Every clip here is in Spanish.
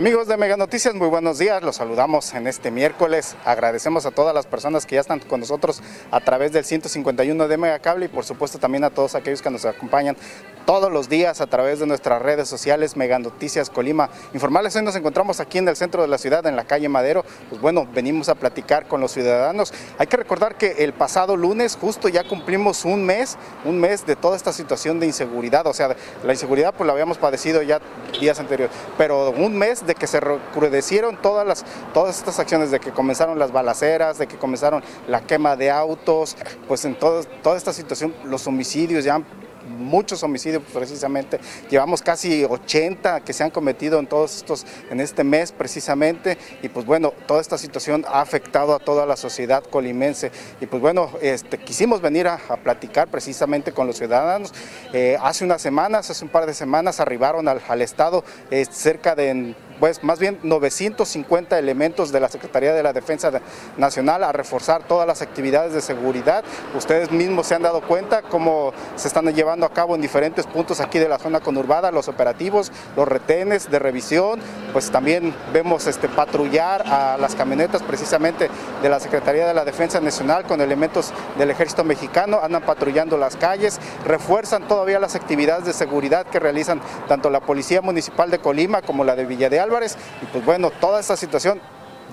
Amigos de Mega Noticias, muy buenos días. Los saludamos en este miércoles. Agradecemos a todas las personas que ya están con nosotros a través del 151 de Mega Cable y por supuesto también a todos aquellos que nos acompañan todos los días a través de nuestras redes sociales Mega Noticias Colima. Informarles, hoy nos encontramos aquí en el centro de la ciudad, en la calle Madero. Pues bueno, venimos a platicar con los ciudadanos. Hay que recordar que el pasado lunes justo ya cumplimos un mes, un mes de toda esta situación de inseguridad. O sea, la inseguridad pues la habíamos padecido ya días anteriores, pero un mes de que se recrudecieron todas, las, todas estas acciones, de que comenzaron las balaceras, de que comenzaron la quema de autos, pues en todo, toda esta situación los homicidios ya muchos homicidios precisamente. Llevamos casi 80 que se han cometido en todos estos, en este mes precisamente. Y pues bueno, toda esta situación ha afectado a toda la sociedad colimense. Y pues bueno, este, quisimos venir a, platicar precisamente con los ciudadanos. Eh, hace unas semanas, hace un par de semanas, arribaron al, estado eh, cerca de pues más bien 950 elementos de la Secretaría de la Defensa Nacional a reforzar todas las actividades de seguridad. Ustedes mismos se han dado cuenta cómo se están llevando a cabo en diferentes puntos aquí de la zona conurbada los operativos, los retenes de revisión, pues también vemos este, patrullar a las camionetas precisamente de la Secretaría de la Defensa Nacional con elementos del Ejército Mexicano, andan patrullando las calles, refuerzan todavía las actividades de seguridad que realizan tanto la Policía Municipal de Colima como la de Villa de y pues bueno, toda esta situación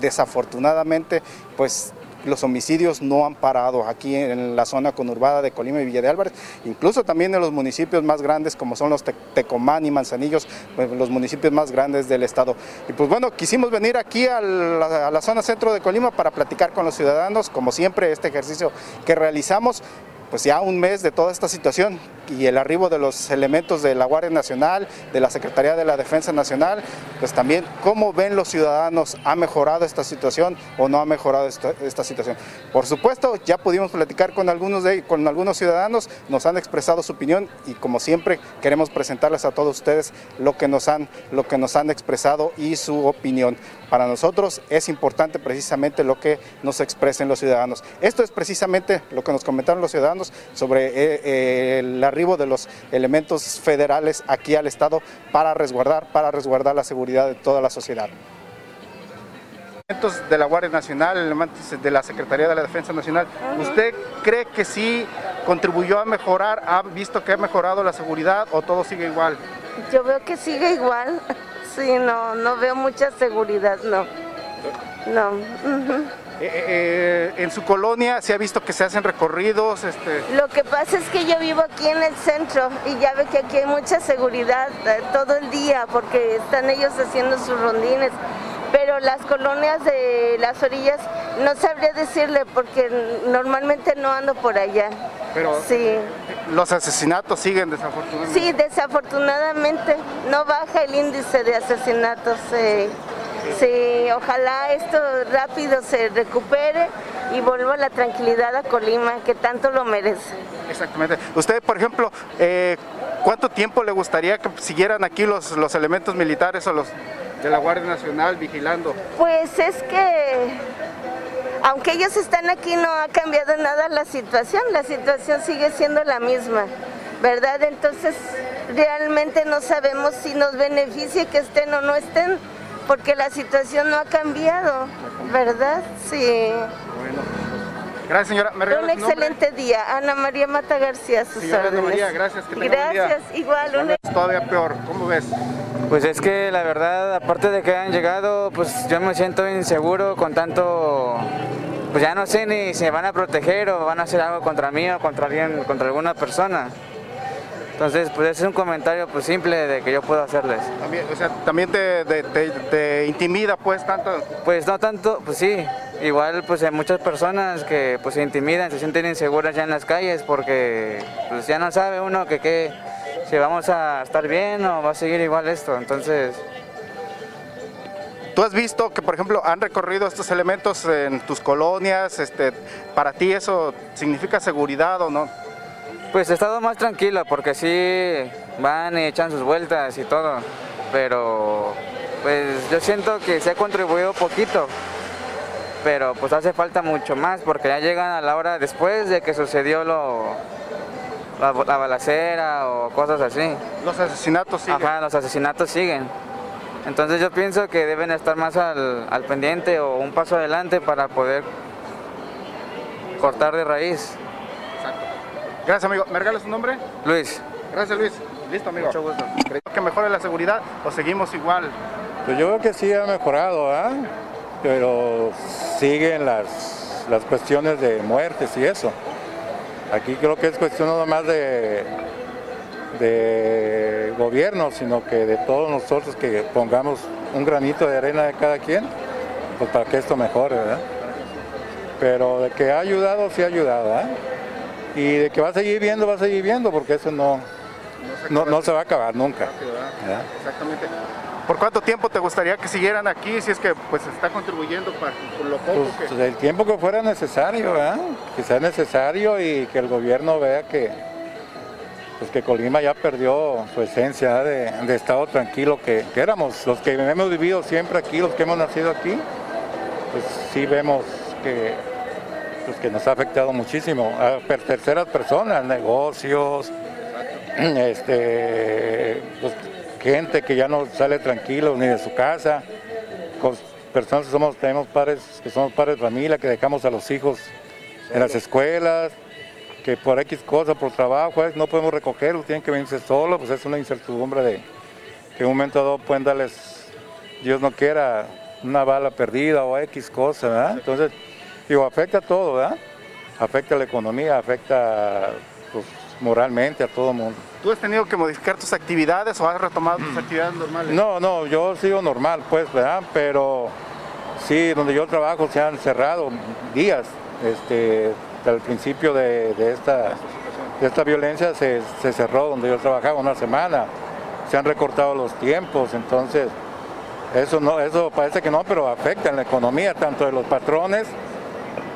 desafortunadamente pues los homicidios no han parado aquí en la zona conurbada de Colima y Villa de Álvarez, incluso también en los municipios más grandes como son los Tecomán y Manzanillos, pues, los municipios más grandes del estado. Y pues bueno, quisimos venir aquí a la, a la zona centro de Colima para platicar con los ciudadanos, como siempre este ejercicio que realizamos, pues ya un mes de toda esta situación y el arribo de los elementos de la Guardia Nacional, de la Secretaría de la Defensa Nacional, pues también cómo ven los ciudadanos, ¿ha mejorado esta situación o no ha mejorado esta, situación? Por supuesto, ya pudimos platicar con algunos, de, con algunos ciudadanos, nos han expresado su opinión y como siempre queremos presentarles a todos ustedes lo que nos han, lo que nos han expresado y su opinión. Para nosotros es importante precisamente lo que nos expresen los ciudadanos. Esto es precisamente lo que nos comentaron los ciudadanos sobre eh, eh, la de los elementos federales aquí al Estado para resguardar, para resguardar la seguridad de toda la sociedad. Elementos de la Guardia Nacional, elementos de la Secretaría de la Defensa Nacional, ¿usted cree que sí contribuyó a mejorar, ha visto que ha mejorado la seguridad o todo sigue igual? Yo veo que sigue igual, sí, no, no veo mucha seguridad, no, no. Eh, eh, eh, en su colonia se ha visto que se hacen recorridos. Este... Lo que pasa es que yo vivo aquí en el centro y ya ve que aquí hay mucha seguridad todo el día porque están ellos haciendo sus rondines. Pero las colonias de las orillas no sabría decirle porque normalmente no ando por allá. Pero sí. los asesinatos siguen desafortunadamente. Sí, desafortunadamente no baja el índice de asesinatos. Sí, ojalá esto rápido se recupere y vuelva la tranquilidad a Colima, que tanto lo merece. Exactamente. Usted, por ejemplo, eh, ¿cuánto tiempo le gustaría que siguieran aquí los, los elementos militares o los de la Guardia Nacional vigilando? Pues es que, aunque ellos están aquí, no ha cambiado nada la situación, la situación sigue siendo la misma, ¿verdad? Entonces, realmente no sabemos si nos beneficia que estén o no estén porque la situación no ha cambiado, ¿verdad? Sí. Bueno. Gracias, señora. ¿Me un excelente día. Ana María Mata García, sus señora Ana María, gracias. Que gracias, igual. Todavía peor. ¿Cómo ves? Pues es que la verdad, aparte de que han llegado, pues yo me siento inseguro con tanto pues ya no sé ni si me van a proteger o van a hacer algo contra mí o contra alguien, contra alguna persona. Entonces, pues ese es un comentario pues simple de que yo puedo hacerles. También, o sea, también te, intimida pues tanto. Pues no tanto, pues sí. Igual pues hay muchas personas que pues se intimidan, se sienten inseguras ya en las calles porque pues ya no sabe uno que qué, si vamos a estar bien o va a seguir igual esto. Entonces, ¿Tú has visto que, por ejemplo, han recorrido estos elementos en tus colonias? Este, ¿Para ti eso significa seguridad o no? Pues he estado más tranquilo porque sí van y echan sus vueltas y todo, pero pues yo siento que se ha contribuido poquito, pero pues hace falta mucho más porque ya llegan a la hora después de que sucedió lo, la, la balacera o cosas así. Los asesinatos siguen. Ajá, los asesinatos siguen. Entonces yo pienso que deben estar más al, al pendiente o un paso adelante para poder cortar de raíz. Gracias, amigo. ¿Me regalas su nombre? Luis. Gracias, Luis. Listo, amigo. Mucho gusto. ¿Creo que mejore la seguridad o seguimos igual? Pues yo creo que sí ha mejorado, ¿ah? pero siguen las, las cuestiones de muertes y eso. Aquí creo que es cuestión no más de, de gobierno, sino que de todos nosotros que pongamos un granito de arena de cada quien, pues para que esto mejore, ¿verdad? Pero de que ha ayudado, sí ha ayudado, ¿ah? Y de que va a seguir viendo, va a seguir viendo, porque eso no, no, no se va a acabar nunca. ¿verdad? Exactamente. ¿Por cuánto tiempo te gustaría que siguieran aquí si es que pues está contribuyendo para por lo poco Pues que... el tiempo que fuera necesario, ¿verdad? Que sea necesario y que el gobierno vea que, pues que Colima ya perdió su esencia de, de estado tranquilo que, que éramos. Los que hemos vivido siempre aquí, los que hemos nacido aquí, pues sí vemos que, pues que nos ha afectado muchísimo. A terceras personas, negocios, este, pues, gente que ya no sale tranquilo ni de su casa, personas que somos, tenemos padres, que somos padres de familia, que dejamos a los hijos en las escuelas, que por X cosa, por trabajo, eh, no podemos recogerlos, tienen que venirse solos, pues es una incertidumbre de que un momento dado pueden darles, Dios no quiera, una bala perdida o X cosa, ¿verdad? Entonces, digo, afecta a todo, ¿verdad? Afecta a la economía, afecta pues, moralmente a todo el mundo. ¿Tú has tenido que modificar tus actividades o has retomado tus actividades normales? No, no, yo sigo normal, pues, ¿verdad? Pero sí, donde yo trabajo se han cerrado días. Este, al principio de, de esta, de esta violencia se, se cerró donde yo trabajaba una semana. Se han recortado los tiempos, entonces eso no, eso parece que no, pero afecta en la economía tanto de los patrones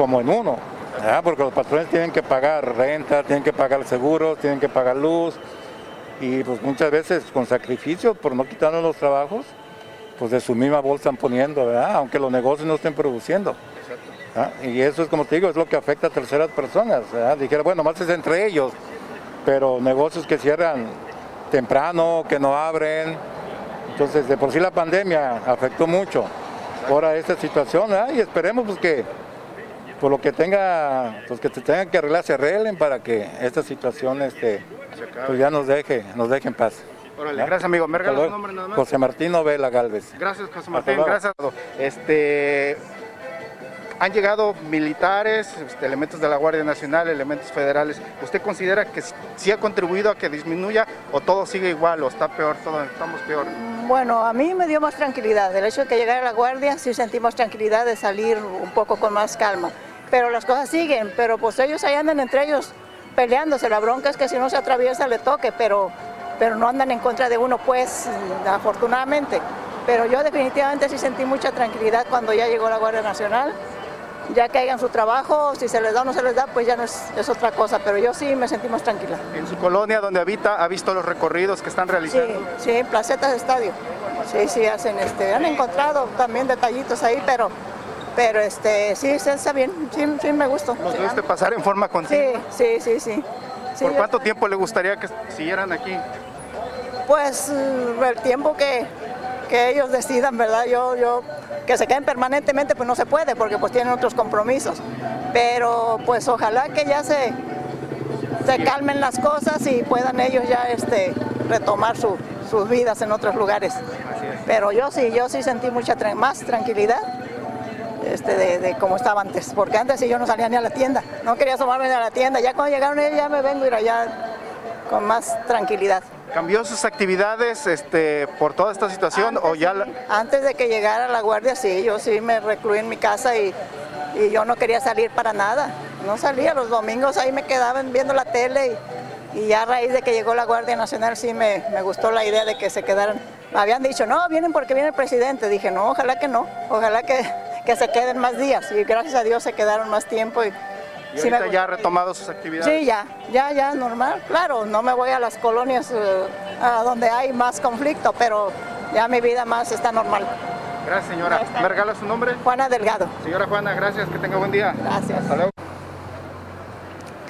como en uno. Porque los patrones tienen que pagar renta, tienen que pagar seguros, tienen que pagar luz, y pues muchas veces con sacrificios por no quitarnos los trabajos, pues de su misma bolsa están poniendo, ¿verdad? Aunque los negocios no estén produciendo. Y eso es como te digo, es lo que afecta a terceras personas, ¿verdad? Dijera, bueno, más es entre ellos, pero negocios que cierran temprano, que no abren. Entonces, de por sí la pandemia afectó mucho. Ahora esta situación. Y esperemos pues que por lo que tenga, pues que se tengan que arreglar, se arreglen para que esta situación este, pues ya nos deje, nos deje en paz. Gracias amigo. ¿Me tu luego. nombre nada más? José Martín Novela Galvez. Gracias José Martín, gracias. Este, han llegado militares, este, elementos de la Guardia Nacional, elementos federales. ¿Usted considera que sí ha contribuido a que disminuya o todo sigue igual o está peor, todo, estamos peor? Bueno, a mí me dio más tranquilidad. El hecho de que llegara la guardia, sí sentimos tranquilidad de salir un poco con más calma. Pero las cosas siguen, pero pues ellos ahí andan entre ellos peleándose. La bronca es que si no se atraviesa le toque, pero, pero no andan en contra de uno, pues, afortunadamente. Pero yo definitivamente sí sentí mucha tranquilidad cuando ya llegó la Guardia Nacional. Ya que hagan su trabajo, si se les da o no se les da, pues ya no es, es otra cosa. Pero yo sí me sentí más tranquila. En su colonia donde habita, ¿ha visto los recorridos que están Sí, realizando? sí, placetas de estadio. Sí, sí, hacen este, han encontrado también detallitos ahí, pero, pero este, sí, está bien, sí, sí me gustó. ¿Los Sí, viste pasar en forma continua? sí, sí, sí, sí. Sí, ¿Por cuánto tiempo le gustaría que siguieran aquí? Pues mm, el tiempo que, que ellos decidan, ¿verdad? Yo, yo, que se queden permanentemente, pues no se puede, porque pues tienen otros compromisos. Pero pues ojalá que ya se, se calmen las cosas y puedan ellos ya este, retomar su- sus vidas en otros lugares. Pero yo sí, yo sí sentí mucha más tranquilidad este, de, de como estaba antes, porque antes yo no salía ni a la tienda, no quería asomarme ni a la tienda, ya cuando llegaron ellos ya me vengo ir allá con más tranquilidad. ¿Cambió sus actividades este, por toda esta situación o ya la- Antes de que llegara la guardia, sí, yo sí me recluí en mi casa y, y yo no quería salir para nada. No salía, los domingos ahí me quedaban viendo la tele y, y ya a raíz de que llegó la Guardia Nacional sí me, me gustó la idea de que se quedaran. Me habían dicho, no, vienen porque viene el presidente. Dije, no, ojalá que no, ojalá que, que se queden más días. Y gracias a Dios se quedaron más tiempo. Y, y sí me ahorita ya ha retomado sus actividades? Sí, ya, ya, ya, normal. Claro, no me voy a las colonias eh, a donde hay más conflicto, pero, ya mi vida más está normal. Gracias, señora. ¿Me regala su nombre? Juana Delgado. Señora Juana, gracias. Que tenga buen día. Gracias. Hasta luego.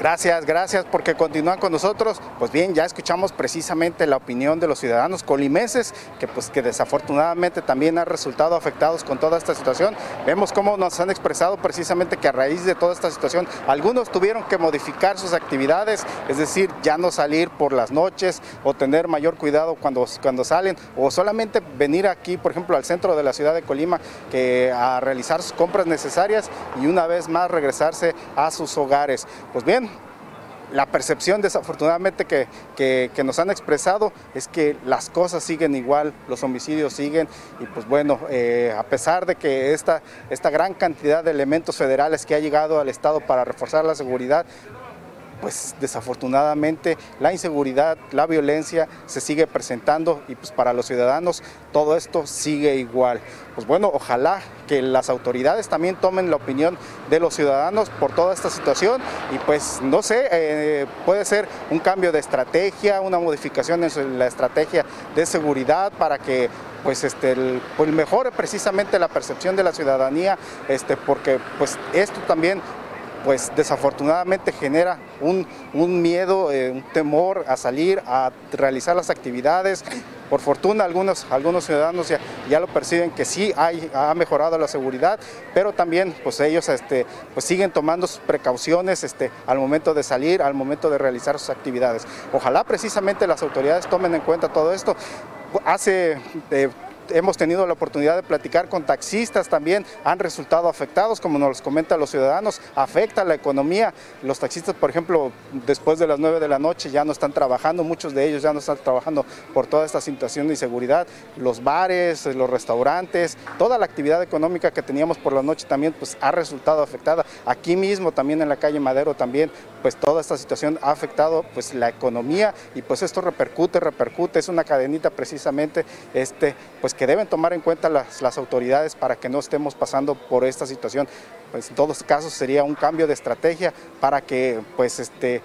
Gracias, gracias porque continúan con nosotros. Pues bien, ya escuchamos precisamente la opinión de los ciudadanos colimeses, que pues que desafortunadamente también han resultado afectados con toda esta situación. Vemos cómo nos han expresado precisamente que a raíz de toda esta situación, algunos tuvieron que modificar sus actividades, es decir, ya no salir por las noches o tener mayor cuidado cuando, cuando salen, o solamente venir aquí, por ejemplo, al centro de la ciudad de Colima, que a realizar sus compras necesarias y una vez más regresarse a sus hogares. Pues bien, la percepción desafortunadamente que, que, nos han expresado es que las cosas siguen igual, los homicidios siguen y pues bueno, eh, a pesar de que esta, esta gran cantidad de elementos federales que ha llegado al Estado para reforzar la seguridad, pues desafortunadamente la inseguridad, la violencia se sigue presentando y pues para los ciudadanos todo esto sigue igual. Pues bueno, ojalá que las autoridades también tomen la opinión de los ciudadanos por toda esta situación y pues no sé, eh, puede ser un cambio de estrategia, una modificación en la estrategia de seguridad para que pues este pues mejore precisamente la percepción de la ciudadanía este porque pues esto también pues desafortunadamente genera un, miedo, eh, un temor a salir, a realizar las actividades. Por fortuna algunos, algunos ciudadanos ya, ya lo perciben que sí hay, ha mejorado la seguridad, pero también pues ellos este, pues siguen tomando sus precauciones este, al momento de salir, al momento de realizar sus actividades. Ojalá precisamente las autoridades tomen en cuenta todo esto. Hace eh, hemos tenido la oportunidad de platicar con taxistas también, han resultado afectados, como nos comentan los ciudadanos, afecta la economía. Los taxistas, por ejemplo, después de las 9 de la noche ya no están trabajando, muchos de ellos ya no están trabajando por toda esta situación de inseguridad. Los bares, los restaurantes, toda la actividad económica que teníamos por la noche también pues ha resultado afectada. Aquí mismo también en la calle Madero también pues toda esta situación ha afectado pues la economía y pues esto repercute, repercute, es una cadenita precisamente este pues que deben tomar en cuenta las, autoridades para que no estemos pasando por esta situación. Pues en todos casos sería un cambio de estrategia para que pues este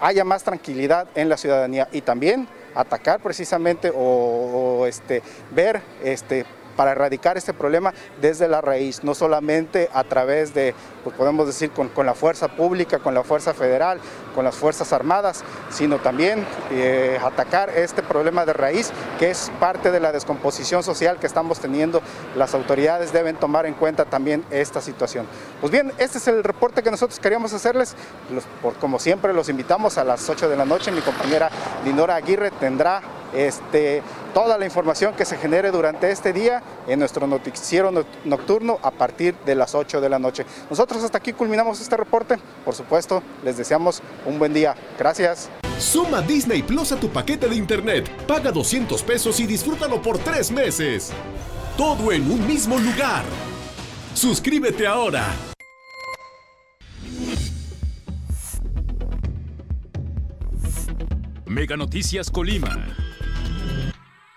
haya más tranquilidad en la ciudadanía y también atacar precisamente o, o este, ver este, para erradicar este problema desde la raíz, no solamente a través de, pues podemos decir, con, la fuerza pública, con la fuerza federal, con las Fuerzas Armadas, sino también eh, atacar este problema de raíz, que es parte de la descomposición social que estamos teniendo. Las autoridades deben tomar en cuenta también esta situación. Pues bien, este es el reporte que nosotros queríamos hacerles. por, como siempre, los invitamos a las 8 de la noche. Mi compañera Dinora Aguirre tendrá este, toda la información que se genere durante este día en nuestro noticiero nocturno a partir de las 8 de la noche. Nosotros hasta aquí culminamos este reporte. Por supuesto, les deseamos un buen día. Gracias. Suma Disney Plus a tu paquete de internet. Paga 200 pesos y disfrútalo por tres meses. Todo en un mismo lugar. Suscríbete ahora. Mega Noticias Colima.